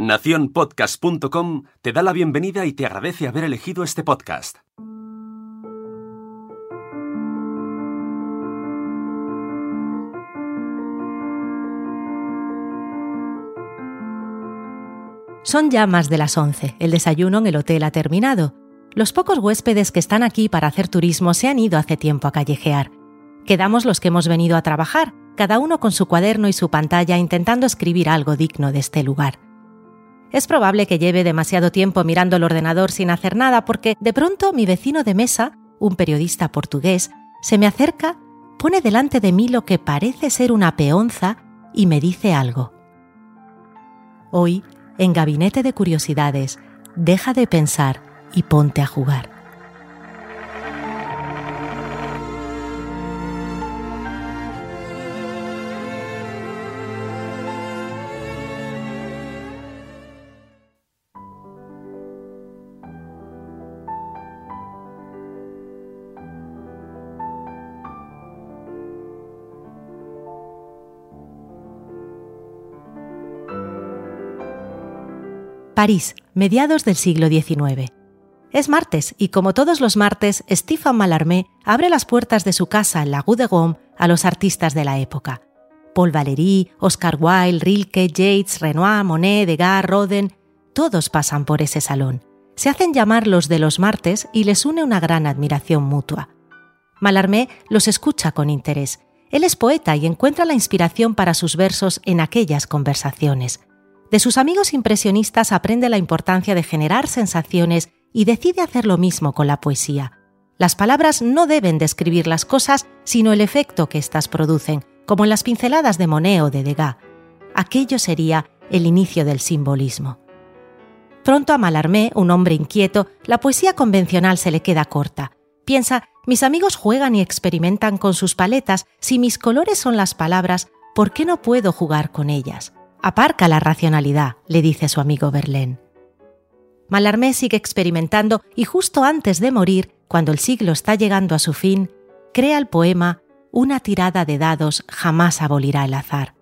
Naciónpodcast.com te da la bienvenida y te agradece haber elegido este podcast. Son ya más de las 11. El desayuno en el hotel ha terminado. Los pocos huéspedes que están aquí para hacer turismo se han ido hace tiempo a callejear. Quedamos los que hemos venido a trabajar, cada uno con su cuaderno y su pantalla intentando escribir algo digno de este lugar. Es probable que lleve demasiado tiempo mirando el ordenador sin hacer nada porque de pronto mi vecino de mesa, un periodista portugués, se me acerca, pone delante de mí lo que parece ser una peonza y me dice algo. Hoy, en Gabinete de Curiosidades, deja de pensar y ponte a jugar. París, mediados del siglo XIX. Es martes y como todos los martes, Stéphane Mallarmé abre las puertas de su casa en la Rue de Gaume a los artistas de la época. Paul Valéry, Oscar Wilde, Rilke, Yates, Renoir, Monet, Degas, Roden, todos pasan por ese salón. Se hacen llamar los de los martes y les une una gran admiración mutua. Mallarmé los escucha con interés. Él es poeta y encuentra la inspiración para sus versos en aquellas conversaciones. De sus amigos impresionistas aprende la importancia de generar sensaciones y decide hacer lo mismo con la poesía. Las palabras no deben describir las cosas, sino el efecto que éstas producen, como en las pinceladas de Monet o de Degas. Aquello sería el inicio del simbolismo. Pronto a Malarmé, un hombre inquieto, la poesía convencional se le queda corta. Piensa, mis amigos juegan y experimentan con sus paletas, si mis colores son las palabras, ¿por qué no puedo jugar con ellas? Aparca la racionalidad, le dice su amigo Verlaine. Mallarmé sigue experimentando y justo antes de morir, cuando el siglo está llegando a su fin, crea el poema Una tirada de dados jamás abolirá el azar.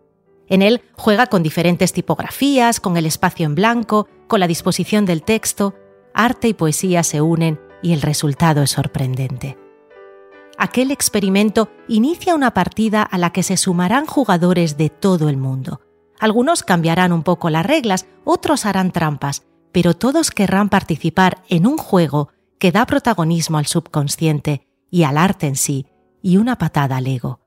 En él juega con diferentes tipografías, con el espacio en blanco, con la disposición del texto, arte y poesía se unen y el resultado es sorprendente. Aquel experimento inicia una partida a la que se sumarán jugadores de todo el mundo. Algunos cambiarán un poco las reglas, otros harán trampas, pero todos querrán participar en un juego que da protagonismo al subconsciente y al arte en sí, y una patada al ego.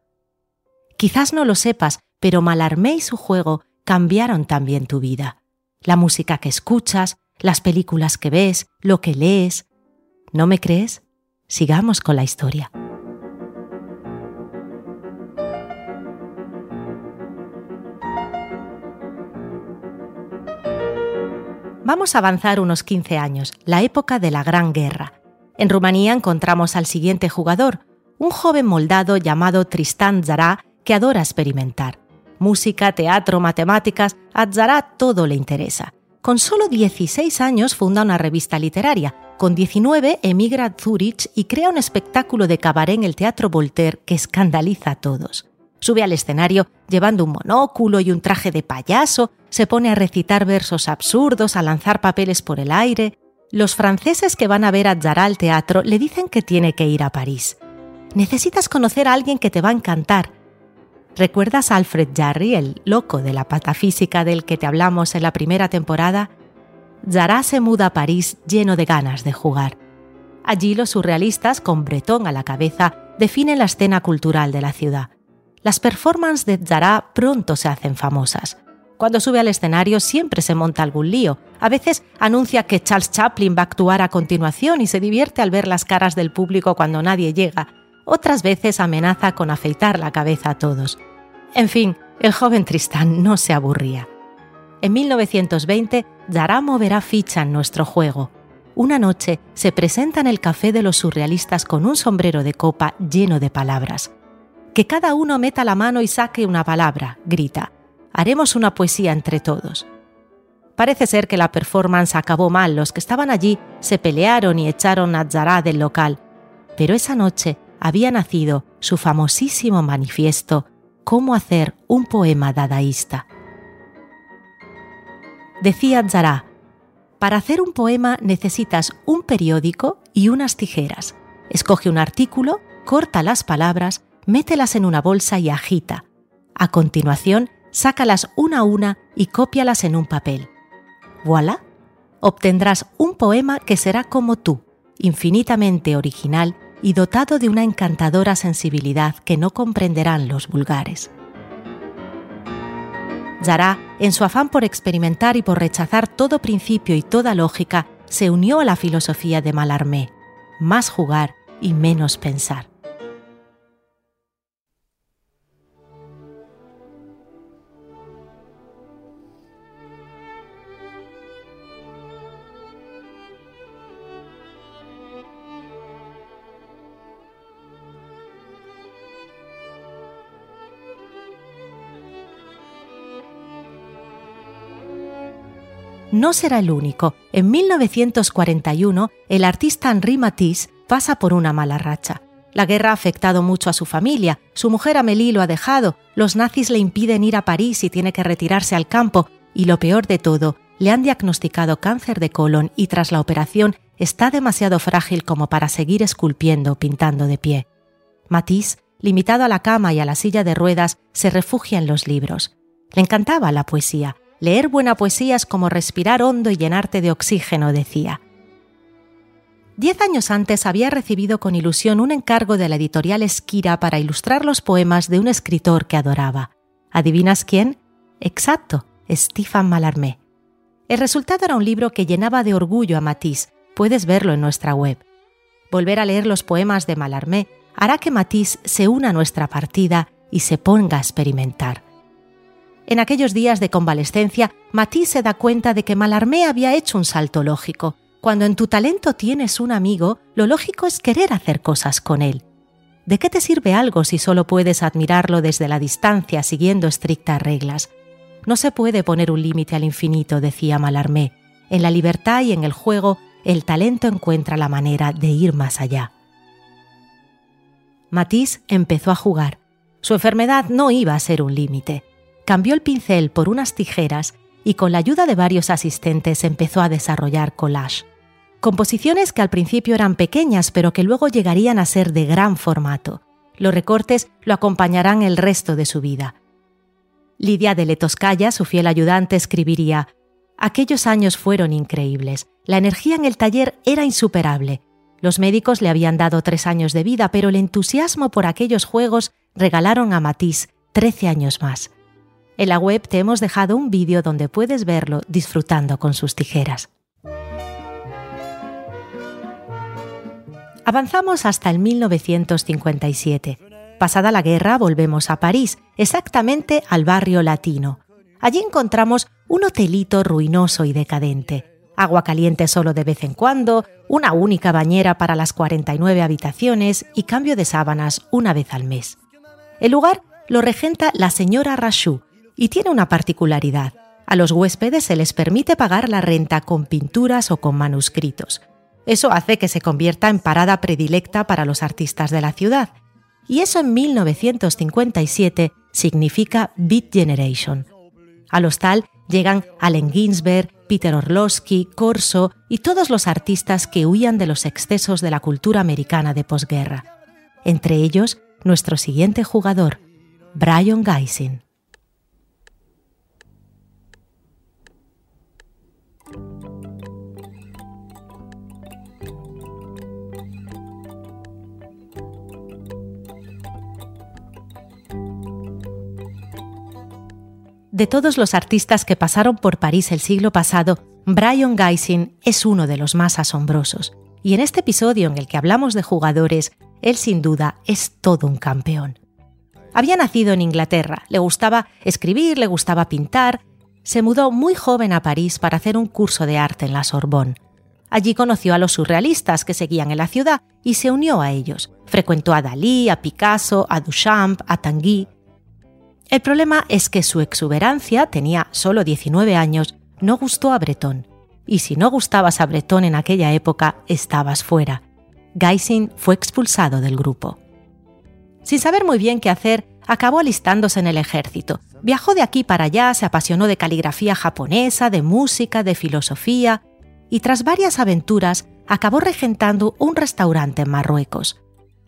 Quizás no lo sepas, pero Malarmé y su juego cambiaron también tu vida. La música que escuchas, las películas que ves, lo que lees. ¿No me crees? Sigamos con la historia. Vamos a avanzar unos 15 años, la época de la Gran Guerra. En Rumanía encontramos al siguiente jugador, un joven moldado llamado Tristan Zara que adora experimentar. Música, teatro, matemáticas, a Zara todo le interesa. Con solo 16 años funda una revista literaria. Con 19 emigra a Zurich y crea un espectáculo de cabaret en el Teatro Voltaire que escandaliza a todos. Sube al escenario llevando un monóculo y un traje de payaso, se pone a recitar versos absurdos, a lanzar papeles por el aire. Los franceses que van a ver a Zara al teatro le dicen que tiene que ir a París. Necesitas conocer a alguien que te va a encantar. ¿Recuerdas a Alfred Jarry, el loco de la patafísica del que te hablamos en la primera temporada? Zara se muda a París lleno de ganas de jugar. Allí los surrealistas, con Breton a la cabeza, definen la escena cultural de la ciudad las performances de Zara pronto se hacen famosas. Cuando sube al escenario siempre se monta algún lío. A veces anuncia que Charles Chaplin va a actuar a continuación y se divierte al ver las caras del público cuando nadie llega. Otras veces amenaza con afeitar la cabeza a todos. En fin, el joven Tristán no se aburría. En 1920, Zara moverá ficha en nuestro juego. Una noche se presenta en el café de los surrealistas con un sombrero de copa lleno de palabras. Que cada uno meta la mano y saque una palabra, grita. Haremos una poesía entre todos. Parece ser que la performance acabó mal, los que estaban allí se pelearon y echaron a Zara del local, pero esa noche había nacido su famosísimo manifiesto Cómo hacer un poema dadaísta. Decía Zara, para hacer un poema necesitas un periódico y unas tijeras. Escoge un artículo, corta las palabras, mételas en una bolsa y agita. A continuación, sácalas una a una y cópialas en un papel. Voilà, obtendrás un poema que será como tú, infinitamente original y dotado de una encantadora sensibilidad que no comprenderán los vulgares. Zara, en su afán por experimentar y por rechazar todo principio y toda lógica, se unió a la filosofía de Mallarmé, más jugar y menos pensar. No será el único. En 1941, el artista Henri Matisse pasa por una mala racha. La guerra ha afectado mucho a su familia, su mujer Amélie lo ha dejado, los nazis le impiden ir a París y tiene que retirarse al campo, y lo peor de todo, le han diagnosticado cáncer de colon y tras la operación está demasiado frágil como para seguir esculpiendo o pintando de pie. Matisse, limitado a la cama y a la silla de ruedas, se refugia en los libros. Le encantaba la poesía, Leer buena poesía es como respirar hondo y llenarte de oxígeno, decía. Diez años antes había recibido con ilusión un encargo de la editorial Esquira para ilustrar los poemas de un escritor que adoraba. ¿Adivinas quién? Exacto, Stefan Mallarmé. El resultado era un libro que llenaba de orgullo a Matisse. Puedes verlo en nuestra web. Volver a leer los poemas de Mallarmé hará que Matisse se una a nuestra partida y se ponga a experimentar. En aquellos días de convalescencia, Matisse se da cuenta de que Mallarmé había hecho un salto lógico. Cuando en tu talento tienes un amigo, lo lógico es querer hacer cosas con él. ¿De qué te sirve algo si solo puedes admirarlo desde la distancia siguiendo estrictas reglas? No se puede poner un límite al infinito, decía Mallarmé. En la libertad y en el juego, el talento encuentra la manera de ir más allá. Matisse empezó a jugar. Su enfermedad no iba a ser un límite cambió el pincel por unas tijeras y con la ayuda de varios asistentes empezó a desarrollar collage. Composiciones que al principio eran pequeñas pero que luego llegarían a ser de gran formato. Los recortes lo acompañarán el resto de su vida. Lidia de Letoscaya, su fiel ayudante, escribiría Aquellos años fueron increíbles. La energía en el taller era insuperable. Los médicos le habían dado tres años de vida, pero el entusiasmo por aquellos juegos regalaron a Matisse trece años más. En la web te hemos dejado un vídeo donde puedes verlo disfrutando con sus tijeras. Avanzamos hasta el 1957. Pasada la guerra volvemos a París, exactamente al barrio latino. Allí encontramos un hotelito ruinoso y decadente. Agua caliente solo de vez en cuando, una única bañera para las 49 habitaciones y cambio de sábanas una vez al mes. El lugar lo regenta la señora Rachou, y tiene una particularidad. A los huéspedes se les permite pagar la renta con pinturas o con manuscritos. Eso hace que se convierta en parada predilecta para los artistas de la ciudad. Y eso en 1957 significa Beat Generation. Al hostal llegan Allen Ginsberg, Peter Orlowski, Corso y todos los artistas que huían de los excesos de la cultura americana de posguerra. Entre ellos, nuestro siguiente jugador, Brian Geising. De todos los artistas que pasaron por París el siglo pasado, Brian Geising es uno de los más asombrosos. Y en este episodio en el que hablamos de jugadores, él sin duda es todo un campeón. Había nacido en Inglaterra, le gustaba escribir, le gustaba pintar, se mudó muy joven a París para hacer un curso de arte en la Sorbonne. Allí conoció a los surrealistas que seguían en la ciudad y se unió a ellos. Frecuentó a Dalí, a Picasso, a Duchamp, a Tanguy el problema es que su exuberancia, tenía solo 19 años, no gustó a Breton. Y si no gustabas a Breton en aquella época, estabas fuera. Geising fue expulsado del grupo. Sin saber muy bien qué hacer, acabó alistándose en el ejército. Viajó de aquí para allá, se apasionó de caligrafía japonesa, de música, de filosofía, y tras varias aventuras acabó regentando un restaurante en Marruecos.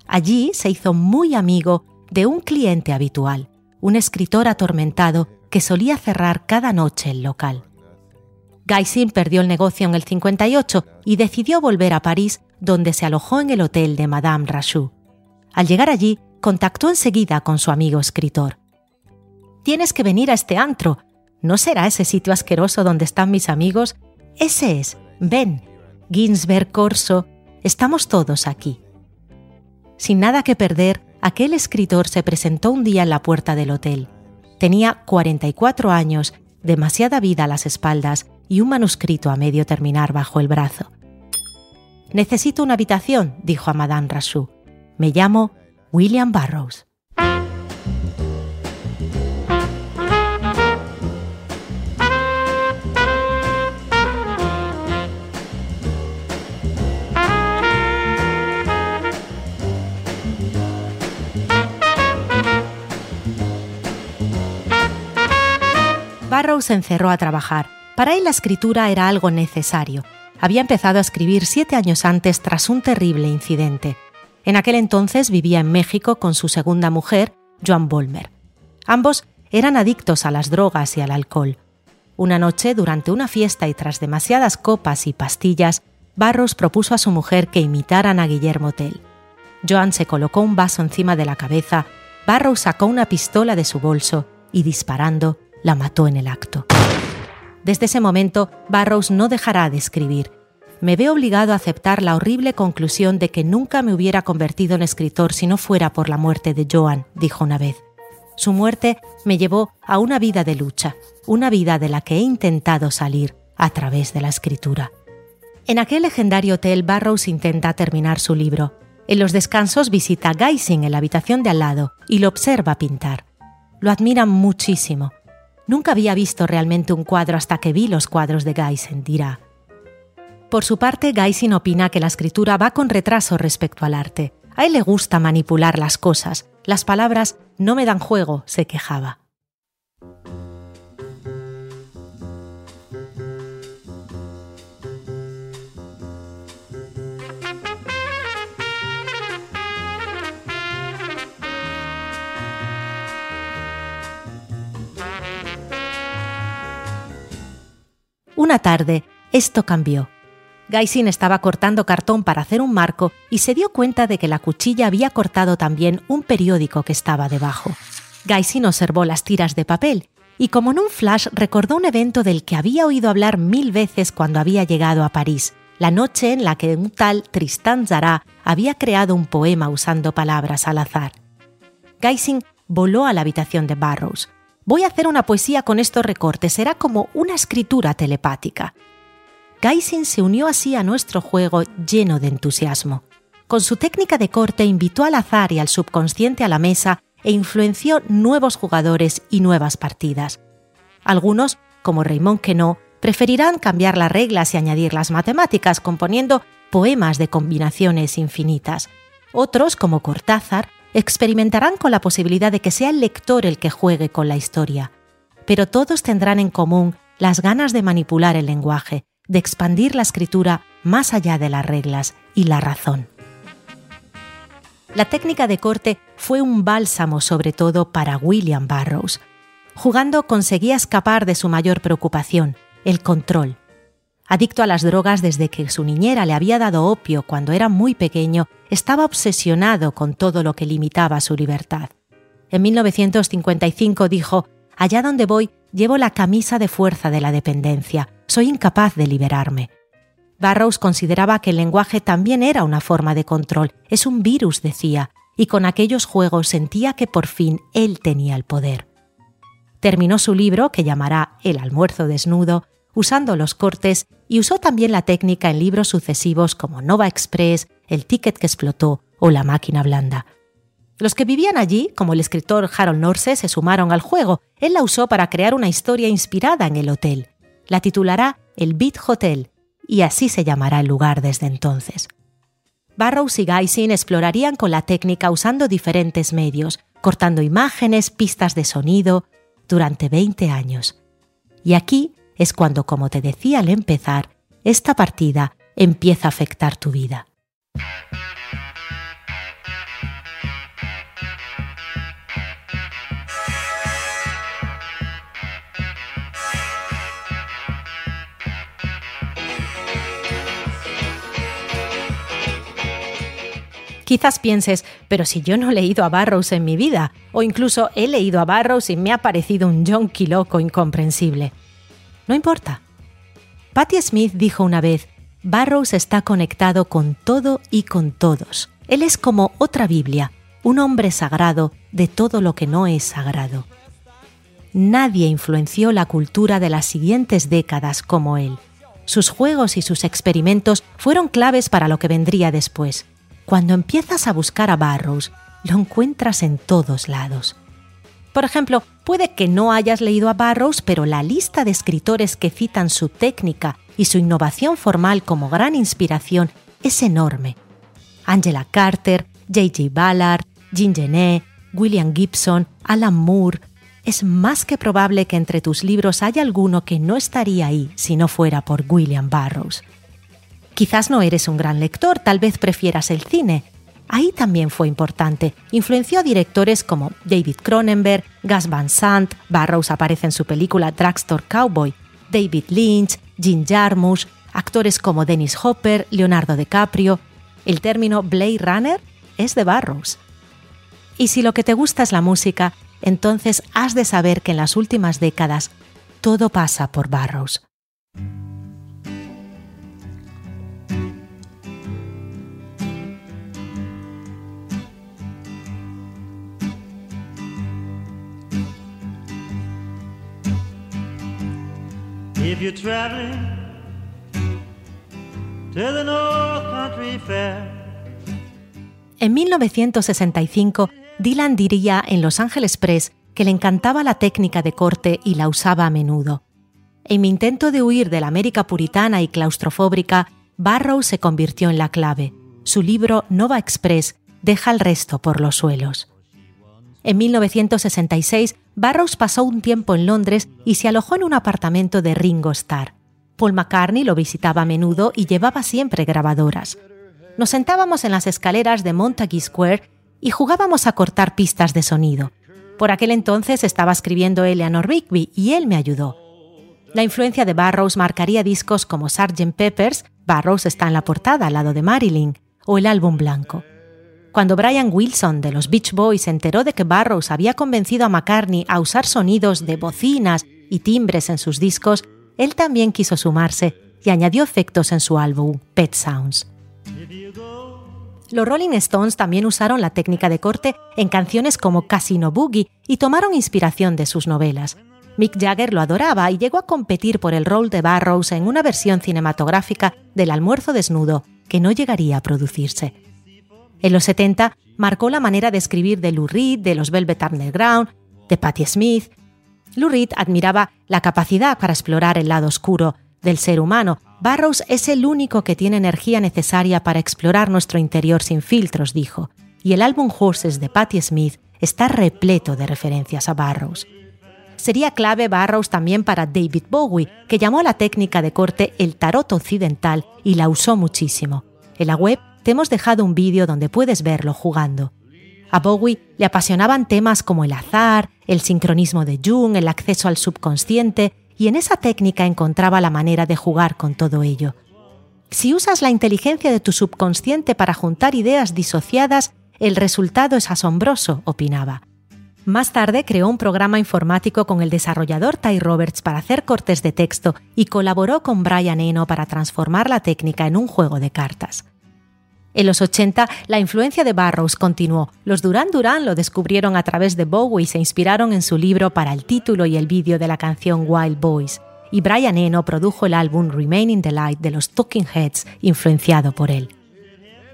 Allí se hizo muy amigo de un cliente habitual, un escritor atormentado que solía cerrar cada noche el local. Gaisin perdió el negocio en el 58 y decidió volver a París, donde se alojó en el hotel de Madame Rachou. Al llegar allí, contactó enseguida con su amigo escritor. Tienes que venir a este antro. ¿No será ese sitio asqueroso donde están mis amigos? Ese es. Ven. Ginsberg, Corso. Estamos todos aquí. Sin nada que perder, aquel escritor se presentó un día en la puerta del hotel. Tenía 44 años, demasiada vida a las espaldas y un manuscrito a medio terminar bajo el brazo. Necesito una habitación, dijo a Madame Rassou. Me llamo William Barrows. Barrows se encerró a trabajar. Para él la escritura era algo necesario. Había empezado a escribir siete años antes tras un terrible incidente. En aquel entonces vivía en México con su segunda mujer, Joan Bolmer. Ambos eran adictos a las drogas y al alcohol. Una noche, durante una fiesta y tras demasiadas copas y pastillas, Barros propuso a su mujer que imitaran a Guillermo Tell. Joan se colocó un vaso encima de la cabeza, Barrow sacó una pistola de su bolso y disparando, la mató en el acto. Desde ese momento, Barrows no dejará de escribir me veo obligado a aceptar la horrible conclusión de que nunca me hubiera convertido en escritor si no fuera por la muerte de Joan, dijo una vez. Su muerte me llevó a una vida de lucha, una vida de la que he intentado salir a través de la escritura. En aquel legendario hotel, Barrows intenta terminar su libro. En los descansos visita a Geising en la habitación de al lado y lo observa pintar. Lo admira muchísimo. Nunca había visto realmente un cuadro hasta que vi los cuadros de Geising, dirá. Por su parte, Gaisin opina que la escritura va con retraso respecto al arte. A él le gusta manipular las cosas. Las palabras no me dan juego, se quejaba. Una tarde, esto cambió. Gaisin estaba cortando cartón para hacer un marco y se dio cuenta de que la cuchilla había cortado también un periódico que estaba debajo. Gaisin observó las tiras de papel y como en un flash recordó un evento del que había oído hablar mil veces cuando había llegado a París, la noche en la que un tal Tristan Zará había creado un poema usando palabras al azar. Gaisin voló a la habitación de Barrows. Voy a hacer una poesía con estos recortes, será como una escritura telepática. Gaisin se unió así a nuestro juego lleno de entusiasmo. Con su técnica de corte invitó al azar y al subconsciente a la mesa e influenció nuevos jugadores y nuevas partidas. Algunos, como Raymond Queneau, preferirán cambiar las reglas y añadir las matemáticas componiendo poemas de combinaciones infinitas. Otros, como Cortázar, experimentarán con la posibilidad de que sea el lector el que juegue con la historia. Pero todos tendrán en común las ganas de manipular el lenguaje, de expandir la escritura más allá de las reglas y la razón. La técnica de corte fue un bálsamo sobre todo para William Barrows. Jugando conseguía escapar de su mayor preocupación, el control. Adicto a las drogas desde que su niñera le había dado opio cuando era muy pequeño, estaba obsesionado con todo lo que limitaba su libertad. En 1955 dijo, Allá donde voy, llevo la camisa de fuerza de la dependencia, soy incapaz de liberarme. Barrows consideraba que el lenguaje también era una forma de control, es un virus, decía, y con aquellos juegos sentía que por fin él tenía el poder. Terminó su libro, que llamará El almuerzo desnudo, usando los cortes y usó también la técnica en libros sucesivos como Nova Express, El ticket que explotó o La máquina blanda. Los que vivían allí, como el escritor Harold Norse, se sumaron al juego. Él la usó para crear una historia inspirada en el hotel la titulará el Beat Hotel y así se llamará el lugar desde entonces. Barrows y Geisin explorarían con la técnica usando diferentes medios, cortando imágenes, pistas de sonido, durante 20 años. Y aquí es cuando, como te decía al empezar, esta partida empieza a afectar tu vida. Quizás pienses, pero si yo no he leído a Barrows en mi vida, o incluso he leído a Barrows y me ha parecido un yonki loco incomprensible. No importa. Patti Smith dijo una vez, Barrows está conectado con todo y con todos. Él es como otra Biblia, un hombre sagrado de todo lo que no es sagrado. Nadie influenció la cultura de las siguientes décadas como él. Sus juegos y sus experimentos fueron claves para lo que vendría después. Cuando empiezas a buscar a Barrows, lo encuentras en todos lados. Por ejemplo, puede que no hayas leído a Barrows, pero la lista de escritores que citan su técnica y su innovación formal como gran inspiración es enorme. Angela Carter, J.J. Ballard, Jean Genet, William Gibson, Alan Moore. Es más que probable que entre tus libros haya alguno que no estaría ahí si no fuera por William Barrows. Quizás no eres un gran lector, tal vez prefieras el cine. Ahí también fue importante. Influenció a directores como David Cronenberg, Gus Van Sant, Barrows aparece en su película Drugstore Cowboy, David Lynch, Jim Jarmusch, actores como Dennis Hopper, Leonardo DiCaprio. El término Blade Runner es de Barrows. Y si lo que te gusta es la música, entonces has de saber que en las últimas décadas todo pasa por Barrows. En 1965, Dylan diría en Los Angeles Press que le encantaba la técnica de corte y la usaba a menudo. En mi intento de huir de la América puritana y claustrofóbica, Barrow se convirtió en la clave. Su libro Nova Express deja el resto por los suelos. En 1966, Barrows pasó un tiempo en Londres y se alojó en un apartamento de Ringo Starr. Paul McCartney lo visitaba a menudo y llevaba siempre grabadoras. Nos sentábamos en las escaleras de Montague Square y jugábamos a cortar pistas de sonido. Por aquel entonces estaba escribiendo Eleanor Rigby y él me ayudó. La influencia de Barrows marcaría discos como Sgt. Peppers, Barrows está en la portada al lado de Marilyn, o el álbum blanco. Cuando Brian Wilson de los Beach Boys se enteró de que Barrows había convencido a McCartney a usar sonidos de bocinas y timbres en sus discos, él también quiso sumarse y añadió efectos en su álbum Pet Sounds. Los Rolling Stones también usaron la técnica de corte en canciones como Casino Boogie y tomaron inspiración de sus novelas. Mick Jagger lo adoraba y llegó a competir por el rol de Barrows en una versión cinematográfica del almuerzo desnudo que no llegaría a producirse. En los 70 marcó la manera de escribir de Lou Reed, de los Velvet Underground, de Patti Smith. Lou Reed admiraba la capacidad para explorar el lado oscuro del ser humano. Barrows es el único que tiene energía necesaria para explorar nuestro interior sin filtros, dijo. Y el álbum Horses de Patti Smith está repleto de referencias a Barrows. Sería clave Barrows también para David Bowie, que llamó a la técnica de corte el tarot occidental y la usó muchísimo. En la web te hemos dejado un vídeo donde puedes verlo jugando. A Bowie le apasionaban temas como el azar, el sincronismo de Jung, el acceso al subconsciente, y en esa técnica encontraba la manera de jugar con todo ello. Si usas la inteligencia de tu subconsciente para juntar ideas disociadas, el resultado es asombroso, opinaba. Más tarde creó un programa informático con el desarrollador Ty Roberts para hacer cortes de texto y colaboró con Brian Eno para transformar la técnica en un juego de cartas. En los 80, la influencia de Barrows continuó. Los Duran Duran lo descubrieron a través de Bowie y se inspiraron en su libro para el título y el vídeo de la canción Wild Boys. Y Brian Eno produjo el álbum Remaining the Light de los Talking Heads, influenciado por él.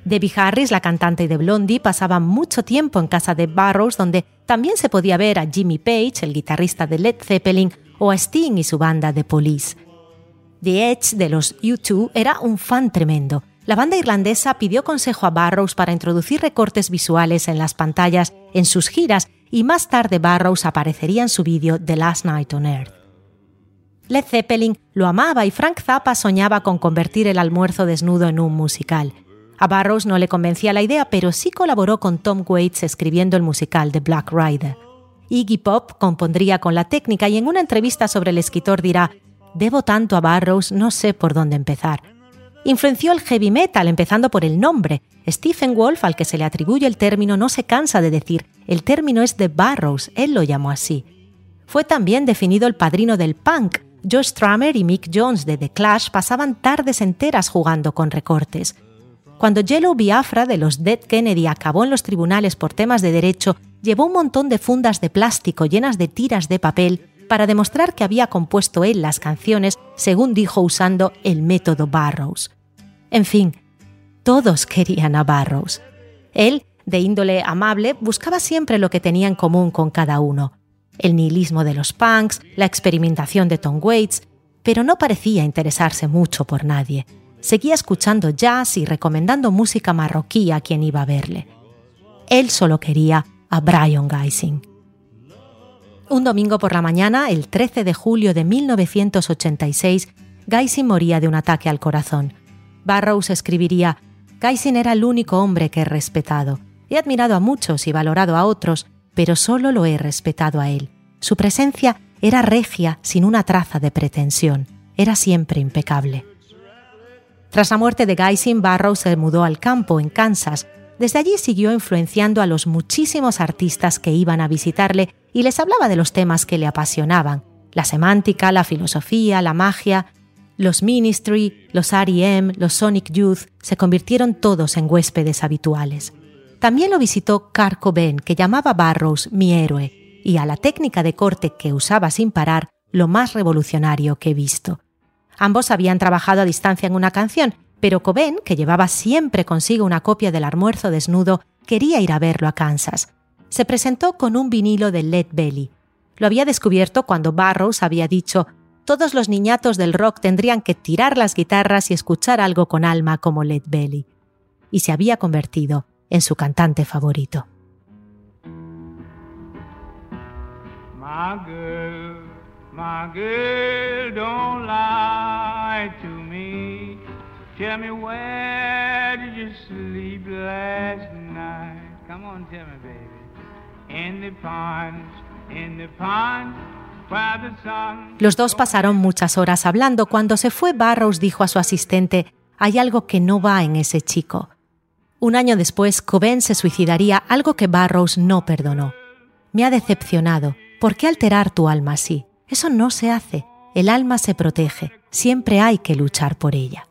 Debbie Harris, la cantante de Blondie, pasaba mucho tiempo en casa de Barrows, donde también se podía ver a Jimmy Page, el guitarrista de Led Zeppelin, o a Sting y su banda de Police. The Edge de los U2 era un fan tremendo la banda irlandesa pidió consejo a Barrows para introducir recortes visuales en las pantallas en sus giras y más tarde Barrows aparecería en su vídeo The Last Night on Earth. Led Zeppelin lo amaba y Frank Zappa soñaba con convertir el almuerzo desnudo en un musical. A Barrows no le convencía la idea, pero sí colaboró con Tom Waits escribiendo el musical The Black Rider. Iggy Pop compondría con la técnica y en una entrevista sobre el escritor dirá, Debo tanto a Barrows, no sé por dónde empezar. Influenció el heavy metal, empezando por el nombre. Stephen Wolf, al que se le atribuye el término, no se cansa de decir, el término es de Barrows, él lo llamó así. Fue también definido el padrino del punk, Joe Strummer y Mick Jones de The Clash pasaban tardes enteras jugando con recortes. Cuando Yellow Biafra de los Dead Kennedy acabó en los tribunales por temas de derecho, llevó un montón de fundas de plástico llenas de tiras de papel para demostrar que había compuesto él las canciones, según dijo usando el método Barrows. En fin, todos querían a Barrows. Él, de índole amable, buscaba siempre lo que tenía en común con cada uno el nihilismo de los punks, la experimentación de Tom Waits, pero no parecía interesarse mucho por nadie. Seguía escuchando jazz y recomendando música marroquí a quien iba a verle. Él solo quería a Brian Geising. Un domingo por la mañana, el 13 de julio de 1986, Geising moría de un ataque al corazón. Barrows escribiría, Geising era el único hombre que he respetado. He admirado a muchos y valorado a otros, pero solo lo he respetado a él. Su presencia era regia, sin una traza de pretensión. Era siempre impecable. Tras la muerte de Geising, Barrow se mudó al campo, en Kansas. Desde allí siguió influenciando a los muchísimos artistas que iban a visitarle y les hablaba de los temas que le apasionaban, la semántica, la filosofía, la magia. Los Ministry, los R.E.M., los Sonic Youth se convirtieron todos en huéspedes habituales. También lo visitó Carl Cobain, que llamaba Barrows mi héroe, y a la técnica de corte que usaba sin parar, lo más revolucionario que he visto. Ambos habían trabajado a distancia en una canción, pero Cobain, que llevaba siempre consigo una copia del almuerzo desnudo, quería ir a verlo a Kansas. Se presentó con un vinilo de Led Belly. Lo había descubierto cuando Barrows había dicho todos los niñatos del rock tendrían que tirar las guitarras y escuchar algo con alma como Led Belly. Y se había convertido en su cantante favorito. Tell me where did you sleep last night? Come on, tell me, baby. In the pond, in the pond. Los dos pasaron muchas horas hablando. Cuando se fue, Barrows dijo a su asistente, hay algo que no va en ese chico. Un año después, Cobain se suicidaría, algo que Barrows no perdonó. Me ha decepcionado. ¿Por qué alterar tu alma así? Eso no se hace. El alma se protege. Siempre hay que luchar por ella.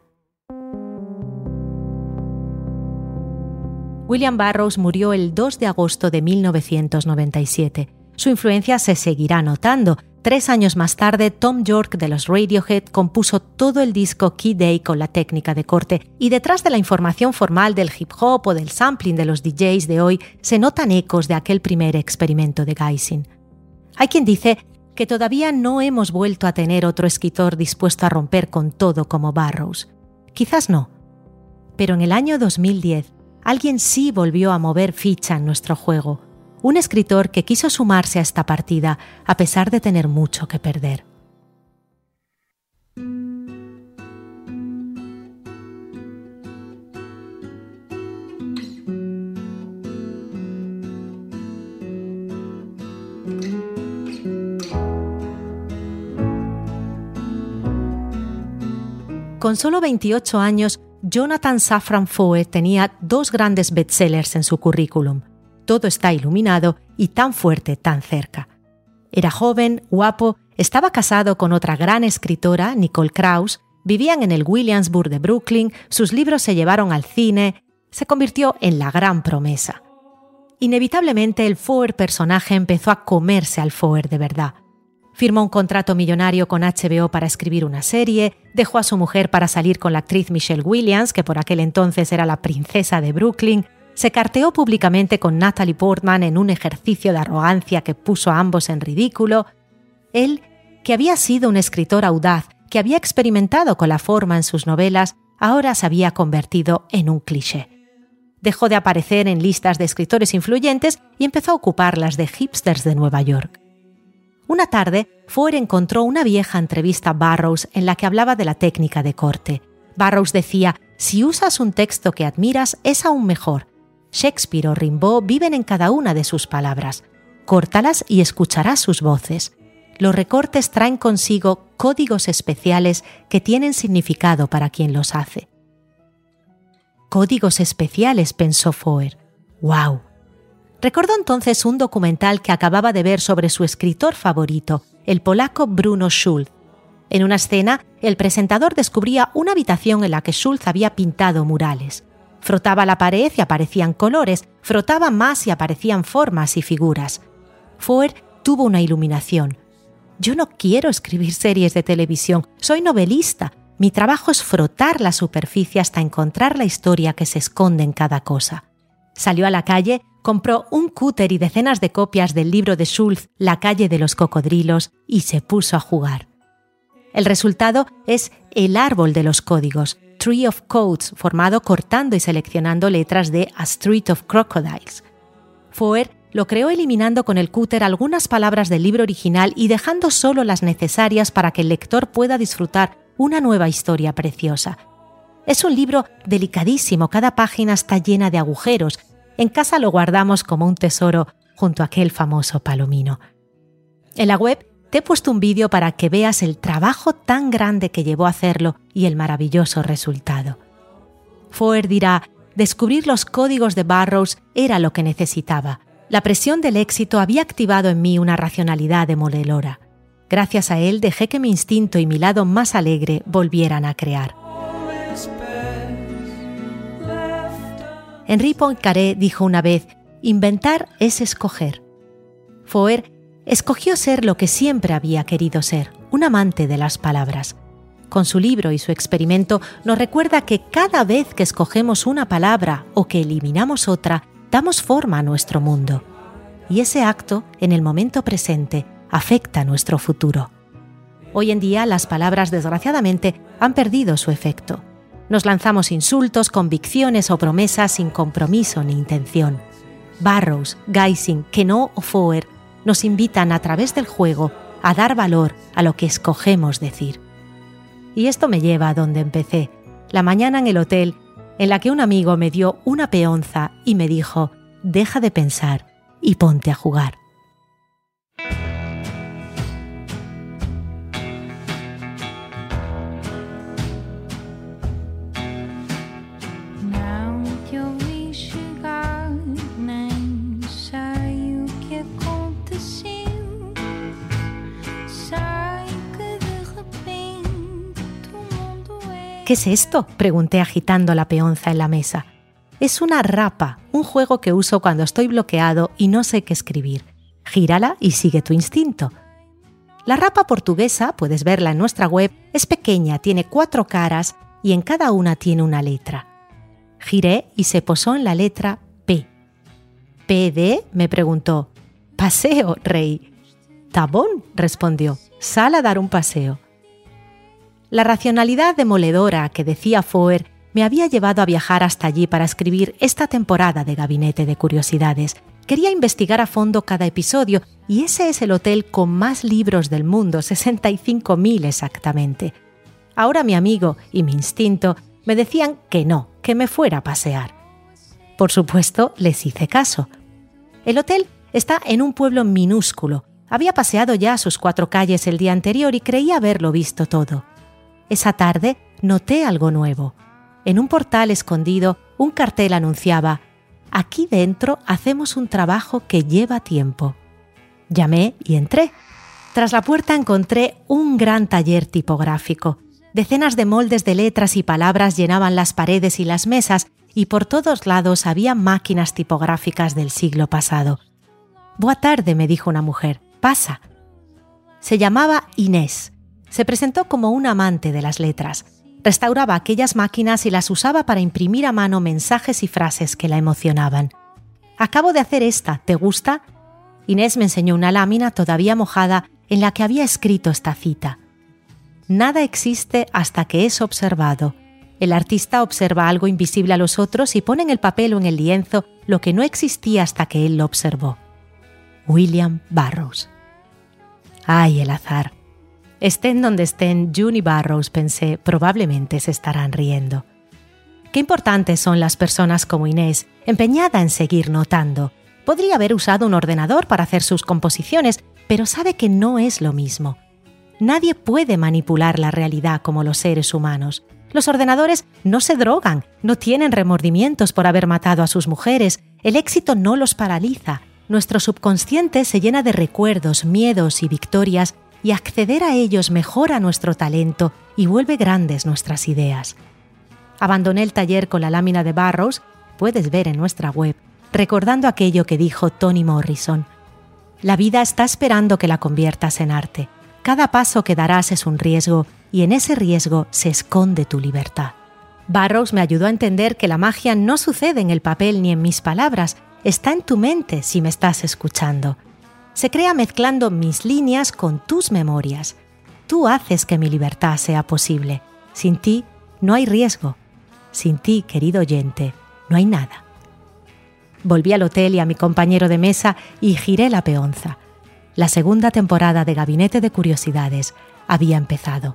William Barrows murió el 2 de agosto de 1997. Su influencia se seguirá notando, Tres años más tarde, Tom York de los Radiohead compuso todo el disco Key Day con la técnica de corte, y detrás de la información formal del hip hop o del sampling de los DJs de hoy se notan ecos de aquel primer experimento de Geising. Hay quien dice que todavía no hemos vuelto a tener otro escritor dispuesto a romper con todo como Barrows. Quizás no. Pero en el año 2010, alguien sí volvió a mover ficha en nuestro juego un escritor que quiso sumarse a esta partida a pesar de tener mucho que perder. Con solo 28 años, Jonathan Safran Foer tenía dos grandes bestsellers en su currículum, todo está iluminado y tan fuerte tan cerca. Era joven, guapo, estaba casado con otra gran escritora, Nicole Krauss, vivían en el Williamsburg de Brooklyn, sus libros se llevaron al cine, se convirtió en la gran promesa. Inevitablemente el Foer personaje empezó a comerse al Foer de verdad. Firmó un contrato millonario con HBO para escribir una serie, dejó a su mujer para salir con la actriz Michelle Williams, que por aquel entonces era la princesa de Brooklyn, se carteó públicamente con Natalie Portman en un ejercicio de arrogancia que puso a ambos en ridículo. Él, que había sido un escritor audaz, que había experimentado con la forma en sus novelas, ahora se había convertido en un cliché. Dejó de aparecer en listas de escritores influyentes y empezó a ocupar las de hipsters de Nueva York. Una tarde, Foer encontró una vieja entrevista a Barrows en la que hablaba de la técnica de corte. Barrows decía, si usas un texto que admiras, es aún mejor. Shakespeare o Rimbaud viven en cada una de sus palabras. Córtalas y escucharás sus voces. Los recortes traen consigo códigos especiales que tienen significado para quien los hace. Códigos especiales, pensó Foer. ¡Wow! Recordó entonces un documental que acababa de ver sobre su escritor favorito, el polaco Bruno Schulz. En una escena, el presentador descubría una habitación en la que Schulz había pintado murales. Frotaba la pared y aparecían colores, frotaba más y aparecían formas y figuras. Foer tuvo una iluminación. Yo no quiero escribir series de televisión, soy novelista, mi trabajo es frotar la superficie hasta encontrar la historia que se esconde en cada cosa. Salió a la calle, compró un cúter y decenas de copias del libro de Schulz, La calle de los cocodrilos, y se puso a jugar. El resultado es El árbol de los códigos, Tree of Codes, formado cortando y seleccionando letras de A Street of Crocodiles. Foer lo creó eliminando con el cúter algunas palabras del libro original y dejando solo las necesarias para que el lector pueda disfrutar una nueva historia preciosa. Es un libro delicadísimo, cada página está llena de agujeros. En casa lo guardamos como un tesoro junto a aquel famoso palomino. En la web te he puesto un vídeo para que veas el trabajo tan grande que llevó a hacerlo y el maravilloso resultado. Foer dirá, descubrir los códigos de Barrows era lo que necesitaba. La presión del éxito había activado en mí una racionalidad demoledora. Gracias a él dejé que mi instinto y mi lado más alegre volvieran a crear. Henri Poincaré dijo una vez, inventar es escoger. Foer escogió ser lo que siempre había querido ser, un amante de las palabras. Con su libro y su experimento nos recuerda que cada vez que escogemos una palabra o que eliminamos otra, damos forma a nuestro mundo. Y ese acto, en el momento presente, afecta nuestro futuro. Hoy en día las palabras desgraciadamente han perdido su efecto. Nos lanzamos insultos, convicciones o promesas sin compromiso ni intención. Barrows, Geising, Keno o Foer nos invitan a través del juego a dar valor a lo que escogemos decir. Y esto me lleva a donde empecé, la mañana en el hotel, en la que un amigo me dio una peonza y me dijo, deja de pensar y ponte a jugar. ¿Qué es esto? pregunté agitando la peonza en la mesa. Es una rapa, un juego que uso cuando estoy bloqueado y no sé qué escribir. Gírala y sigue tu instinto. La rapa portuguesa, puedes verla en nuestra web, es pequeña, tiene cuatro caras y en cada una tiene una letra. Giré y se posó en la letra P. ¿PD? me preguntó. Paseo, rey. Tabón, respondió. Sal a dar un paseo. La racionalidad demoledora que decía Foer me había llevado a viajar hasta allí para escribir esta temporada de Gabinete de Curiosidades. Quería investigar a fondo cada episodio y ese es el hotel con más libros del mundo, 65.000 exactamente. Ahora mi amigo y mi instinto me decían que no, que me fuera a pasear. Por supuesto, les hice caso. El hotel está en un pueblo minúsculo. Había paseado ya sus cuatro calles el día anterior y creía haberlo visto todo. Esa tarde noté algo nuevo. En un portal escondido, un cartel anunciaba, Aquí dentro hacemos un trabajo que lleva tiempo. Llamé y entré. Tras la puerta encontré un gran taller tipográfico. Decenas de moldes de letras y palabras llenaban las paredes y las mesas y por todos lados había máquinas tipográficas del siglo pasado. Buena tarde, me dijo una mujer. Pasa. Se llamaba Inés se presentó como un amante de las letras. Restauraba aquellas máquinas y las usaba para imprimir a mano mensajes y frases que la emocionaban. Acabo de hacer esta, ¿te gusta? Inés me enseñó una lámina todavía mojada en la que había escrito esta cita. Nada existe hasta que es observado. El artista observa algo invisible a los otros y pone en el papel o en el lienzo lo que no existía hasta que él lo observó. William Barrows. Ay, el azar. Estén donde estén June y Barrows, pensé, probablemente se estarán riendo. Qué importantes son las personas como Inés, empeñada en seguir notando. Podría haber usado un ordenador para hacer sus composiciones, pero sabe que no es lo mismo. Nadie puede manipular la realidad como los seres humanos. Los ordenadores no se drogan, no tienen remordimientos por haber matado a sus mujeres, el éxito no los paraliza, nuestro subconsciente se llena de recuerdos, miedos y victorias y acceder a ellos mejora nuestro talento y vuelve grandes nuestras ideas. Abandoné el taller con la lámina de Barrows, puedes ver en nuestra web, recordando aquello que dijo Toni Morrison. La vida está esperando que la conviertas en arte. Cada paso que darás es un riesgo y en ese riesgo se esconde tu libertad. Barrows me ayudó a entender que la magia no sucede en el papel ni en mis palabras, está en tu mente si me estás escuchando. Se crea mezclando mis líneas con tus memorias. Tú haces que mi libertad sea posible. Sin ti no hay riesgo. Sin ti, querido oyente, no hay nada. Volví al hotel y a mi compañero de mesa y giré la peonza. La segunda temporada de Gabinete de Curiosidades había empezado.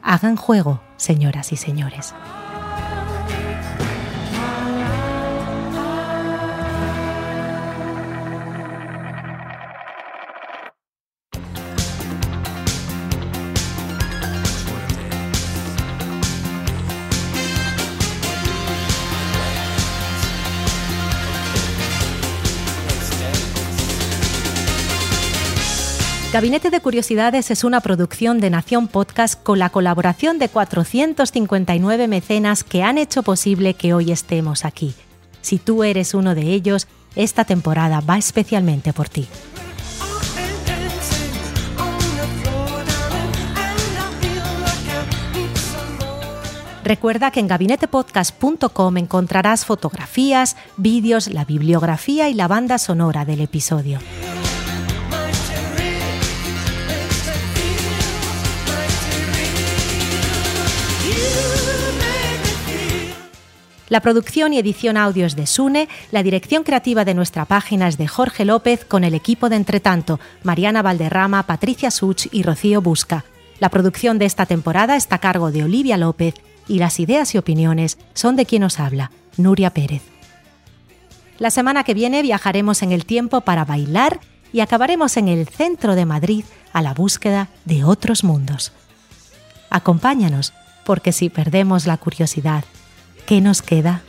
Hagan juego, señoras y señores. Gabinete de Curiosidades es una producción de Nación Podcast con la colaboración de 459 mecenas que han hecho posible que hoy estemos aquí. Si tú eres uno de ellos, esta temporada va especialmente por ti. Recuerda que en gabinetepodcast.com encontrarás fotografías, vídeos, la bibliografía y la banda sonora del episodio. La producción y edición audio es de Sune, la dirección creativa de nuestra página es de Jorge López con el equipo de Entretanto, Mariana Valderrama, Patricia Such y Rocío Busca. La producción de esta temporada está a cargo de Olivia López y las ideas y opiniones son de quien os habla, Nuria Pérez. La semana que viene viajaremos en el tiempo para bailar y acabaremos en el centro de Madrid a la búsqueda de otros mundos. Acompáñanos, porque si perdemos la curiosidad ¿qué nos queda?